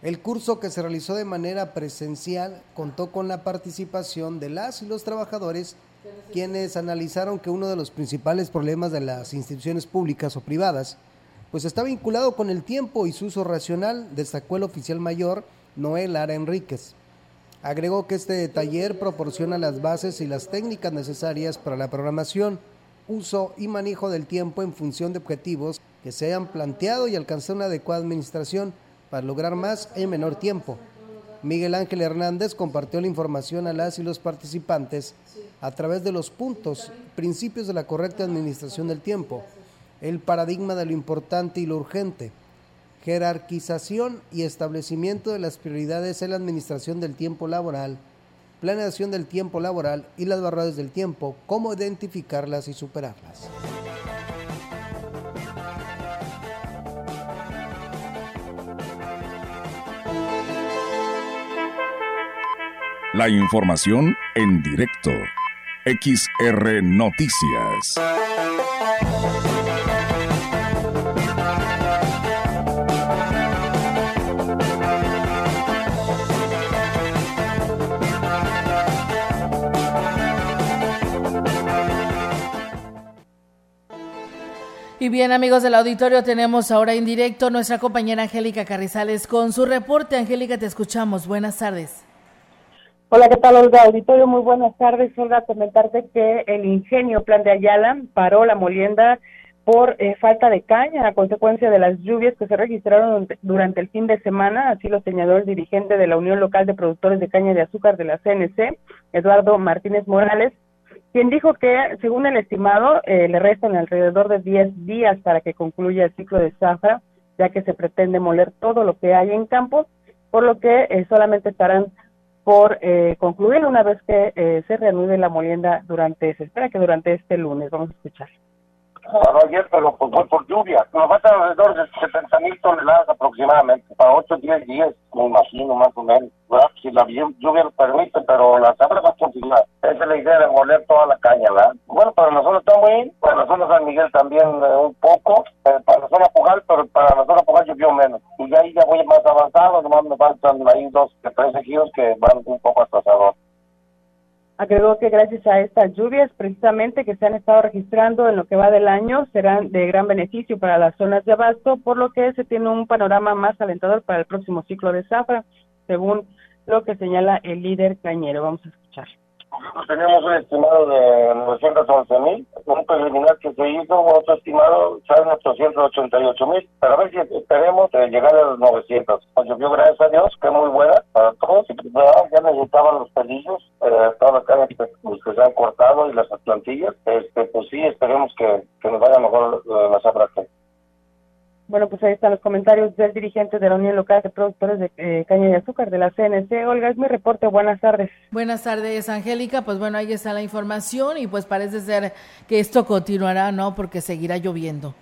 El curso que se realizó de manera presencial contó con la participación de las y los trabajadores quienes analizaron que uno de los principales problemas de las instituciones públicas o privadas pues está vinculado con el tiempo y su uso racional, destacó el oficial mayor Noel Ara Enríquez. Agregó que este taller proporciona las bases y las técnicas necesarias para la programación, uso y manejo del tiempo en función de objetivos que se hayan planteado y alcanzar una adecuada administración para lograr más en menor tiempo. Miguel Ángel Hernández compartió la información a las y los participantes a través de los puntos, principios de la correcta administración del tiempo, el paradigma de lo importante y lo urgente, jerarquización y establecimiento de las prioridades en la administración del tiempo laboral, planeación del tiempo laboral y las barreras del tiempo, cómo identificarlas y superarlas. La información en directo. XR Noticias. Y bien, amigos del auditorio, tenemos ahora en directo nuestra compañera Angélica Carrizales con su reporte. Angélica, te escuchamos. Buenas tardes. Hola, ¿qué tal, Olga? Auditorio, muy buenas tardes. Olga, comentarte que el ingenio Plan de Ayala paró la molienda por eh, falta de caña a consecuencia de las lluvias que se registraron durante el fin de semana, así lo señaló el dirigente de la Unión Local de Productores de Caña de Azúcar de la CNC, Eduardo Martínez Morales, quien dijo que, según el estimado, eh, le restan alrededor de 10 días para que concluya el ciclo de zafra, ya que se pretende moler todo lo que hay en campo, por lo que eh, solamente estarán por eh, concluir una vez que eh, se reanude la molienda durante, se espera que durante este lunes, vamos a escuchar para ayer, pero pues fue por lluvia. Nos faltan alrededor de 70 mil toneladas aproximadamente, para 8 o 10 días, me imagino, más o menos. ¿verdad? Si la lluvia lo permite, pero la sabra va a continuar. Esa es la idea de moler toda la caña, ¿verdad? Bueno, para la zona Tamuín, para la zona San Miguel también eh, un poco, eh, para la zona Pugal, pero para la zona Pugal llovió menos. Y ahí ya voy más avanzado, nomás me faltan ahí dos, tres ejidos que van un poco atrasados. Agregó que gracias a estas lluvias precisamente que se han estado registrando en lo que va del año serán de gran beneficio para las zonas de abasto, por lo que se tiene un panorama más alentador para el próximo ciclo de zafra, según lo que señala el líder cañero. Vamos a escuchar. Teníamos un estimado de 911 mil, un preliminar que se hizo, otro estimado sale 888 mil, pero a ver si esperemos eh, llegar a los 900. Pues llovió, gracias a Dios, que muy buena para todos, y pues, ya necesitaban los pelillos, eh, todas las cañas que, se han cortado y las plantillas, este, pues sí, esperemos que, que nos vaya mejor eh, la zafra que Bueno, pues ahí están los comentarios del dirigente de la Unión Local de Productores de eh, Caña de Azúcar de la CNC. Olga, es mi reporte. Buenas tardes. Buenas tardes, Angélica. Pues bueno, ahí está la información y pues parece ser que esto continuará, ¿no? Porque seguirá lloviendo.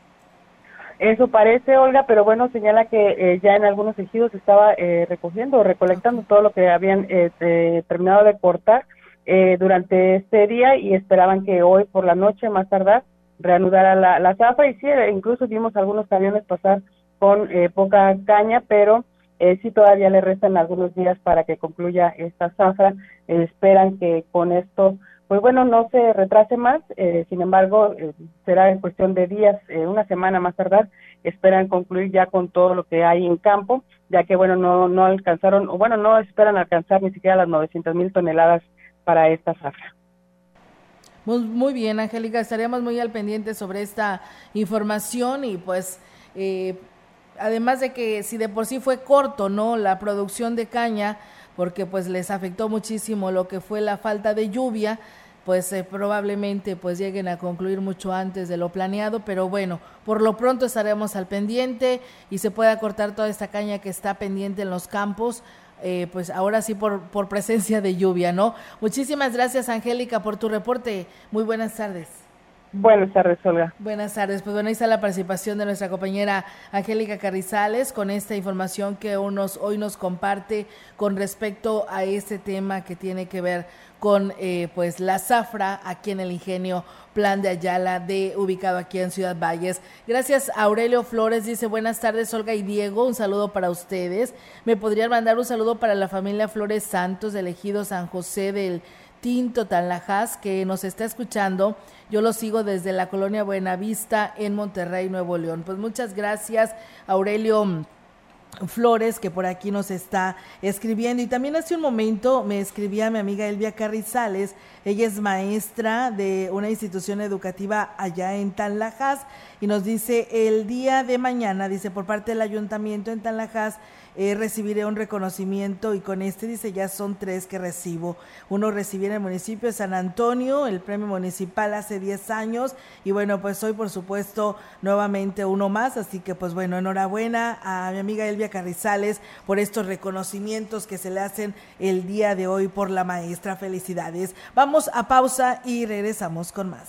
Eso parece, Olga, pero bueno, señala que eh, ya en algunos ejidos estaba eh, recogiendo o recolectando todo lo que habían eh, terminado de cortar eh, durante este día y esperaban que hoy por la noche, más tardar, reanudara la, la zafra. Y sí, eh, incluso vimos algunos camiones pasar con eh, poca caña, pero eh, sí todavía le restan algunos días para que concluya esta zafra. Eh, esperan que con esto, pues bueno, no se retrase más. eh, sin embargo, será en cuestión de días, una semana más tardar. Esperan concluir ya con todo lo que hay en campo, ya que bueno, no, no alcanzaron, o bueno, no esperan alcanzar ni siquiera las 900 mil toneladas para esta zafra. Muy, bien, Angélica, estaríamos muy al pendiente sobre esta información y pues eh, además de que si de por sí fue corto, ¿no? La producción de caña, porque pues les afectó muchísimo lo que fue la falta de lluvia, pues eh, probablemente pues lleguen a concluir mucho antes de lo planeado, pero bueno, por lo pronto estaremos al pendiente y se pueda cortar toda esta caña que está pendiente en los campos eh, pues ahora sí por, por presencia de lluvia, ¿no? Muchísimas gracias, Angélica, por tu reporte. Muy buenas tardes. Buenas tardes, Olga. Buenas tardes. Pues bueno, ahí está la participación de nuestra compañera Angélica Carrizales con esta información que unos, hoy nos comparte con respecto a este tema que tiene que ver con eh, pues la zafra aquí en el ingenio Plan de Ayala de ubicado aquí en Ciudad Valles. Gracias Aurelio Flores dice buenas tardes Olga y Diego, un saludo para ustedes. Me podrían mandar un saludo para la familia Flores Santos del ejido San José del Tinto Tanlajas que nos está escuchando. Yo lo sigo desde la colonia Buenavista en Monterrey, Nuevo León. Pues muchas gracias Aurelio Flores, que por aquí nos está escribiendo. Y también hace un momento me escribía mi amiga Elvia Carrizales. Ella es maestra de una institución educativa allá en Tanlajas y nos dice el día de mañana, dice por parte del ayuntamiento en Tanlajas, eh, recibiré un reconocimiento y con este dice ya son tres que recibo. Uno recibí en el municipio de San Antonio, el premio municipal hace 10 años y bueno, pues hoy por supuesto nuevamente uno más, así que pues bueno, enhorabuena a mi amiga Elvia Carrizales por estos reconocimientos que se le hacen el día de hoy por la maestra. Felicidades. Vamos a pausa y regresamos con más.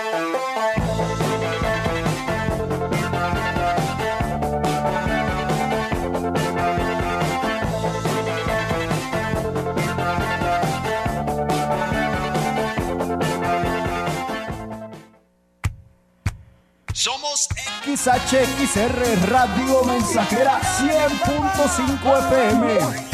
XHXR Radio Mensajera 100.5 FM.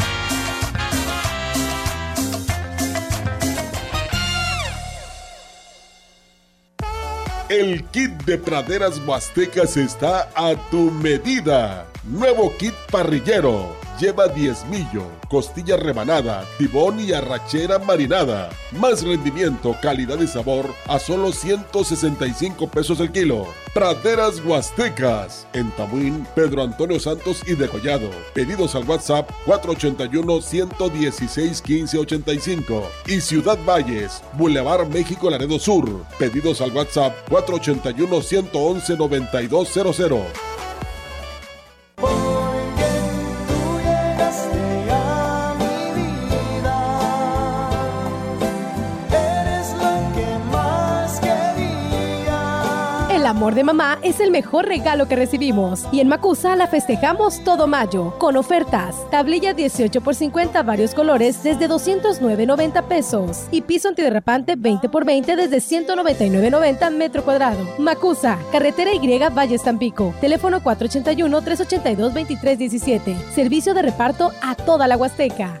El kit de praderas huastecas está a tu medida. Nuevo kit parrillero lleva diezmillo, costilla rebanada, tibón y arrachera marinada. Más rendimiento, calidad y sabor a solo 165 pesos el kilo. Praderas Huastecas, en Tamuín, Pedro Antonio Santos y Decollado. Pedidos al WhatsApp 481-116-1585. Y Ciudad Valles, Boulevard México Laredo Sur. Pedidos al WhatsApp 481 111 9200. De mamá es el mejor regalo que recibimos. Y en Macusa la festejamos todo mayo, con ofertas. Tablilla 18 por 50 varios colores desde 209.90 pesos. Y piso antiderrapante 20 por 20 desde 199.90 metro cuadrado. Macusa, carretera Y Valle Tampico. Teléfono 481-382-2317. Servicio de reparto a toda la Huasteca.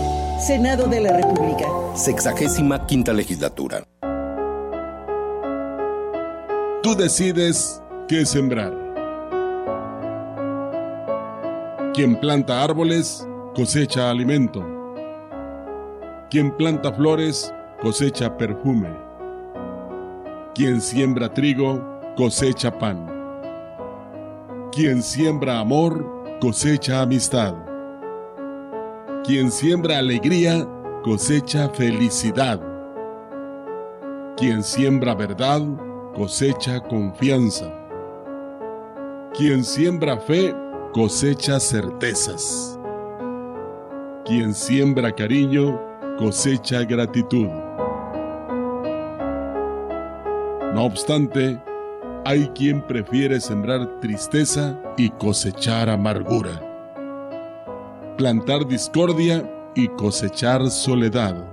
Senado de la República. Sexagésima quinta legislatura. Tú decides qué sembrar. Quien planta árboles cosecha alimento. Quien planta flores cosecha perfume. Quien siembra trigo cosecha pan. Quien siembra amor cosecha amistad. Quien siembra alegría cosecha felicidad. Quien siembra verdad cosecha confianza. Quien siembra fe cosecha certezas. Quien siembra cariño cosecha gratitud. No obstante, hay quien prefiere sembrar tristeza y cosechar amargura. Plantar discordia y cosechar soledad.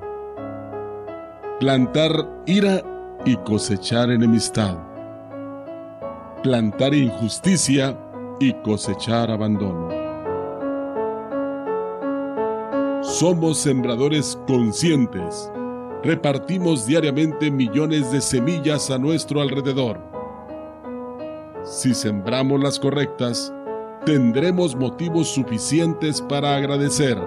Plantar ira y cosechar enemistad. Plantar injusticia y cosechar abandono. Somos sembradores conscientes. Repartimos diariamente millones de semillas a nuestro alrededor. Si sembramos las correctas, tendremos motivos suficientes para agradecer.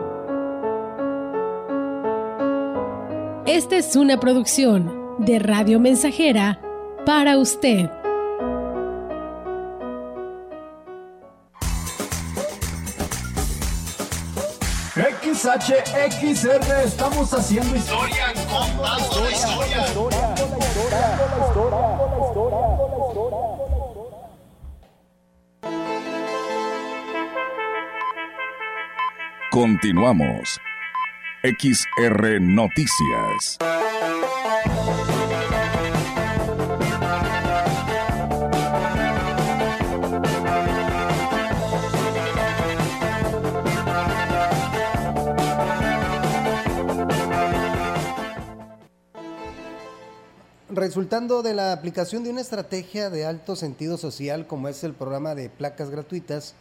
Esta es una producción de Radio Mensajera para usted. XHXR, estamos haciendo historia, contando la historia. Continuamos. XR Noticias. Resultando de la aplicación de una estrategia de alto sentido social como es el programa de placas gratuitas,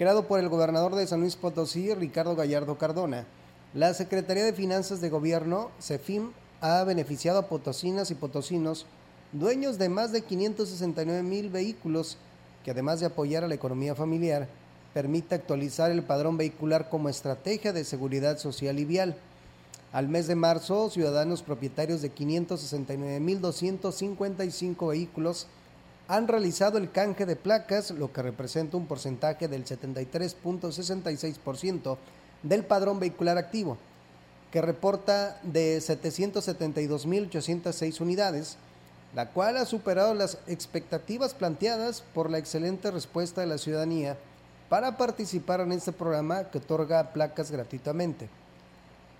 creado por el gobernador de San Luis Potosí, Ricardo Gallardo Cardona, la Secretaría de Finanzas de Gobierno, CEFIM, ha beneficiado a potosinas y potosinos, dueños de más de 569 mil vehículos, que además de apoyar a la economía familiar, permite actualizar el padrón vehicular como estrategia de seguridad social y vial. Al mes de marzo, ciudadanos propietarios de 569.255 vehículos han realizado el canje de placas, lo que representa un porcentaje del 73.66% del padrón vehicular activo, que reporta de 772.806 unidades, la cual ha superado las expectativas planteadas por la excelente respuesta de la ciudadanía para participar en este programa que otorga placas gratuitamente.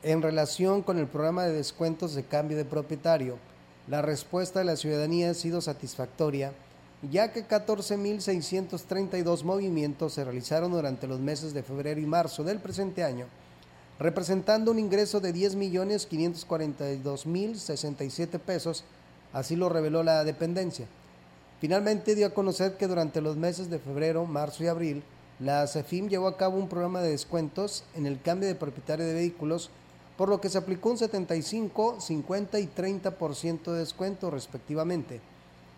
En relación con el programa de descuentos de cambio de propietario, la respuesta de la ciudadanía ha sido satisfactoria, ya que 14.632 movimientos se realizaron durante los meses de febrero y marzo del presente año, representando un ingreso de 10.542.067 pesos, así lo reveló la dependencia. Finalmente dio a conocer que durante los meses de febrero, marzo y abril, la CEFIM llevó a cabo un programa de descuentos en el cambio de propietario de vehículos por lo que se aplicó un 75, 50 y 30% de descuento respectivamente,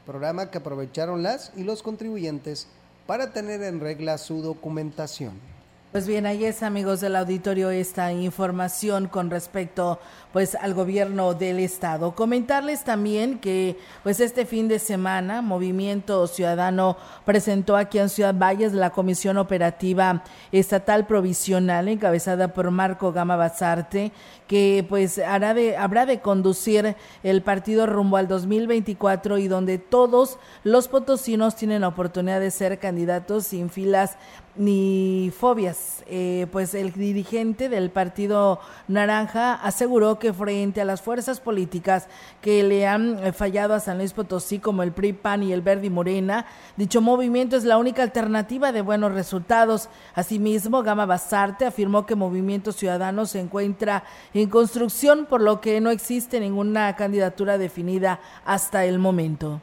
programa que aprovecharon las y los contribuyentes para tener en regla su documentación. Pues bien, ahí es amigos del auditorio esta información con respecto pues al gobierno del estado. Comentarles también que pues este fin de semana Movimiento Ciudadano presentó aquí en Ciudad Valles la Comisión Operativa Estatal Provisional encabezada por Marco Gama Basarte que pues hará de, habrá de conducir el partido rumbo al 2024 y donde todos los potosinos tienen la oportunidad de ser candidatos sin filas ni fobias. Eh, pues el dirigente del Partido Naranja aseguró que frente a las fuerzas políticas que le han eh, fallado a San Luis Potosí, como el PRI, PAN y el Verde y Morena, dicho movimiento es la única alternativa de buenos resultados. Asimismo, Gama Basarte afirmó que Movimiento Ciudadano se encuentra en construcción, por lo que no existe ninguna candidatura definida hasta el momento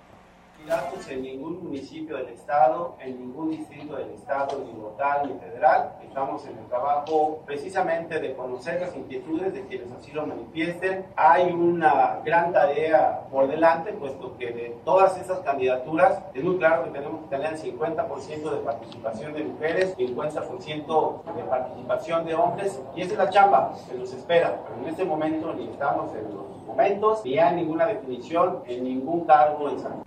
en ningún municipio del Estado, en ningún distrito del Estado, ni local ni federal. Estamos en el trabajo precisamente de conocer las inquietudes de quienes así lo manifiesten. Hay una gran tarea por delante, puesto que de todas esas candidaturas es muy claro que tenemos que tener 50% de participación de mujeres, 50% de participación de hombres, y esa es la chamba que nos espera. Pero en este momento ni estamos en los momentos, ni hay ninguna definición en ningún cargo en San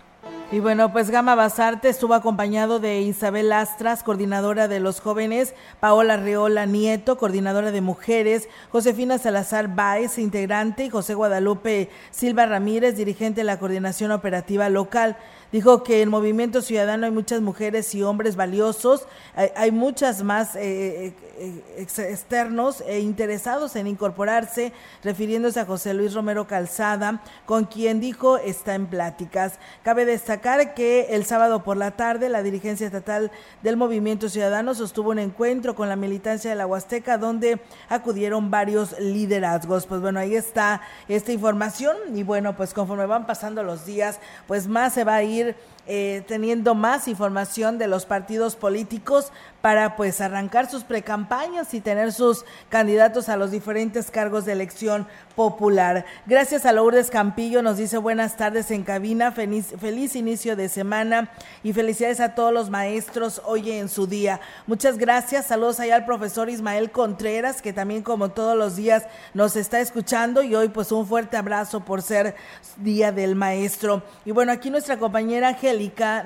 y bueno, pues Gama Basarte estuvo acompañado de Isabel Astras, coordinadora de los jóvenes, Paola Reola Nieto, coordinadora de mujeres, Josefina Salazar Báez, integrante, y José Guadalupe Silva Ramírez, dirigente de la coordinación operativa local. Dijo que en Movimiento Ciudadano hay muchas mujeres y hombres valiosos, hay, muchas más eh, eh, externos e interesados en incorporarse, refiriéndose a José Luis Romero Calzada, con quien dijo está en pláticas. Cabe destacar que el sábado por la tarde la dirigencia estatal del Movimiento Ciudadano sostuvo un encuentro con la militancia de la Huasteca donde acudieron varios liderazgos. Pues bueno, ahí está esta información y bueno, pues conforme van pasando los días, pues más se va a ir eh, teniendo más información de los partidos políticos para pues arrancar sus precampañas y tener sus candidatos a los diferentes cargos de elección popular. Gracias a Lourdes Campillo, nos dice buenas tardes en cabina, feliz, feliz inicio de semana y felicidades a todos los maestros hoy en su día. Muchas gracias, saludos allá al profesor Ismael Contreras, que también como todos los días nos está escuchando y hoy pues un fuerte abrazo por ser Día del Maestro. Y bueno, aquí nuestra compañera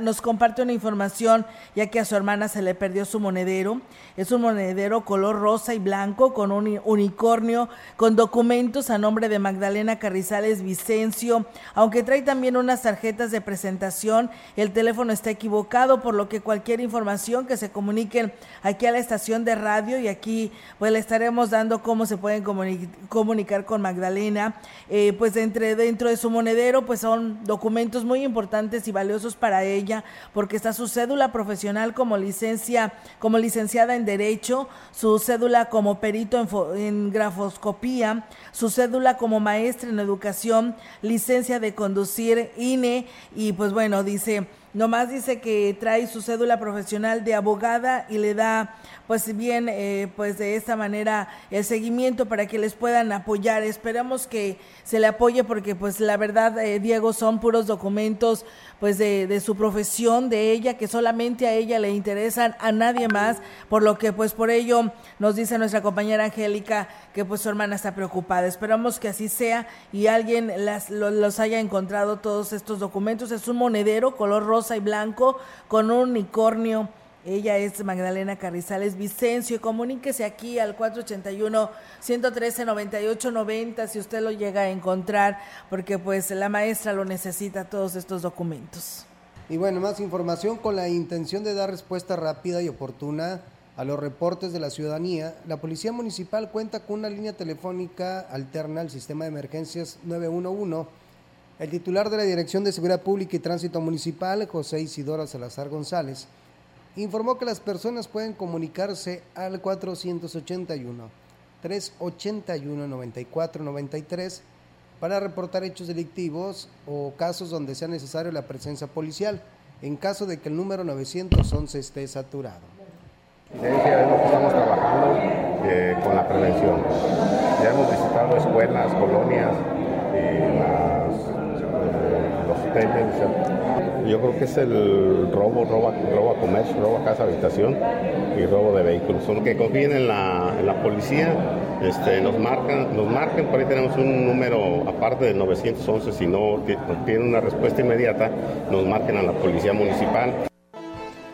Nos comparte una información, ya que a su hermana se le perdió su monedero. Es un monedero color rosa y blanco con un unicornio, con documentos a nombre de Magdalena Carrizales Vicencio, aunque trae también unas tarjetas de presentación. El teléfono está equivocado, por lo que cualquier información que se comuniquen aquí a la estación de radio y aquí pues le estaremos dando cómo se pueden comunicar con Magdalena. Eh, pues entre, dentro de su monedero pues son documentos muy importantes y valiosos para ella porque está su cédula profesional como licencia como licenciada en Derecho, su cédula como perito en, grafoscopía, su cédula como maestra en educación, licencia de conducir, INE, y pues bueno, dice, nomás dice que trae su cédula profesional de abogada y le da pues bien, eh, pues de esta manera el seguimiento para que les puedan apoyar. Esperamos que se le apoye porque pues la verdad, eh, Diego, son puros documentos pues de, su profesión, de ella, que solamente a ella le interesan, a nadie más, por lo que pues por ello nos dice nuestra compañera Angélica que pues su hermana está preocupada. Esperamos que así sea y alguien las, los haya encontrado todos estos documentos. Es un monedero color rosa y blanco con un unicornio ella es Magdalena Carrizales Vicencio. Comuníquese aquí al 481-113-9890 si usted lo llega a encontrar, porque pues la maestra lo necesita todos estos documentos. Y bueno, más información con la intención de dar respuesta rápida y oportuna a los reportes de la ciudadanía, la Policía Municipal cuenta con una línea telefónica alterna al sistema de emergencias 911. El titular de la Dirección de Seguridad Pública y Tránsito Municipal, José Isidoro Salazar González, informó que las personas pueden comunicarse al 481 381 9493 para reportar hechos delictivos o casos donde sea necesario la presencia policial en caso de que el número 911 esté saturado. Es lo estamos trabajando eh, con la prevención. Ya hemos visitado escuelas, colonias, y las, eh, hoteles, yo creo que es el robo, robo, robo a comercio, robo a casa, habitación y robo de vehículos. Son los que confíen en la, en la policía, este, nos marcan, nos marcan, por ahí tenemos un número aparte del 911, si no tienen una respuesta inmediata, nos marquen a la policía municipal.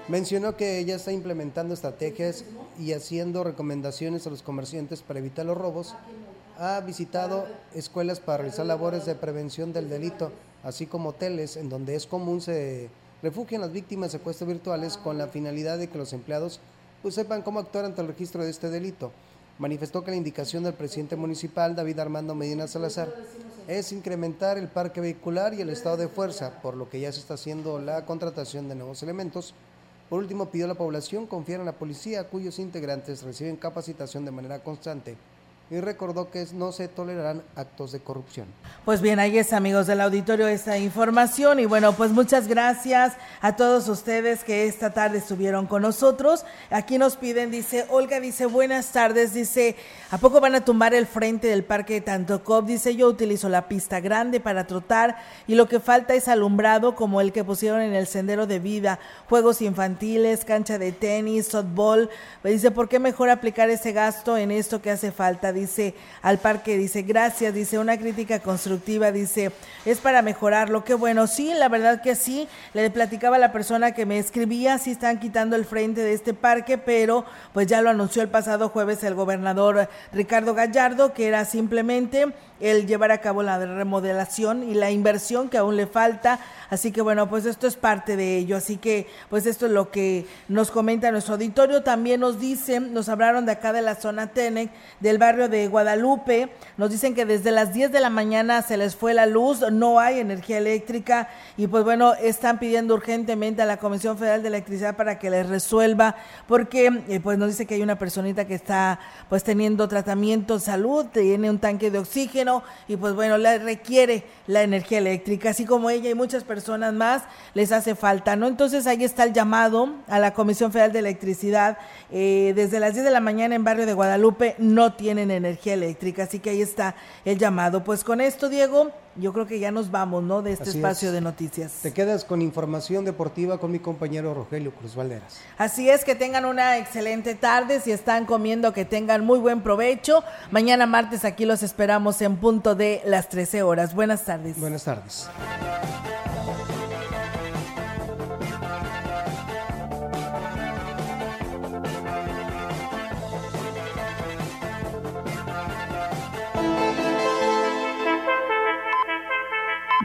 Mencionó que ya está implementando estrategias y haciendo recomendaciones a los comerciantes para evitar los robos. Ha visitado escuelas para realizar labores de prevención del delito, así como hoteles en donde es común se refugian las víctimas de secuestros virtuales con la finalidad de que los empleados pues, sepan cómo actuar ante el registro de este delito. Manifestó que la indicación del presidente municipal, David Armando Medina Salazar, es incrementar el parque vehicular y el estado de fuerza, por lo que ya se está haciendo la contratación de nuevos elementos por último, pidió a la población confiar en la policía, cuyos integrantes reciben capacitación de manera constante y recordó que no se tolerarán actos de corrupción. Pues bien, ahí es amigos del auditorio esta información y bueno, pues muchas gracias a todos ustedes que esta tarde estuvieron con nosotros. Aquí nos piden, dice, Olga dice, buenas tardes, dice, ¿a poco van a tumbar el frente del parque de Tantocop? Dice, yo utilizo la pista grande para trotar y lo que falta es alumbrado como el que pusieron en el sendero de vida, juegos infantiles, cancha de tenis, softball. Dice, ¿por qué mejor aplicar ese gasto en esto que hace falta? Dice al parque, dice, gracias, dice, una crítica constructiva, dice, es para mejorarlo, qué bueno, sí, la verdad que sí, le platicaba a la persona que me escribía, sí están quitando el frente de este parque, pero pues ya lo anunció el pasado jueves el gobernador Ricardo Gallardo, que era simplemente el llevar a cabo la remodelación y la inversión que aún le falta. Así que bueno, pues esto es parte de ello. Así que pues esto es lo que nos comenta nuestro auditorio. También nos dicen, nos hablaron de acá de la zona Tenec, del barrio de Guadalupe. Nos dicen que desde las 10 de la mañana se les fue la luz, no hay energía eléctrica y pues bueno, están pidiendo urgentemente a la Comisión Federal de Electricidad para que les resuelva porque eh, pues nos dice que hay una personita que está pues teniendo tratamiento salud, tiene un tanque de oxígeno y pues bueno, le requiere la energía eléctrica, así como ella y muchas personas más les hace falta, ¿no? Entonces ahí está el llamado a la Comisión Federal de Electricidad. Eh, desde las 10 de la mañana en Barrio de Guadalupe no tienen energía eléctrica, así que ahí está el llamado. Pues con esto, Diego, yo creo que ya nos vamos, ¿no? De este espacio de noticias. Te quedas con información deportiva con mi compañero Rogelio Cruz Valderas. Así es, que tengan una excelente tarde. Si están comiendo, que tengan muy buen provecho. Mañana martes aquí los esperamos en punto de las 13 horas. Buenas tardes. Buenas tardes.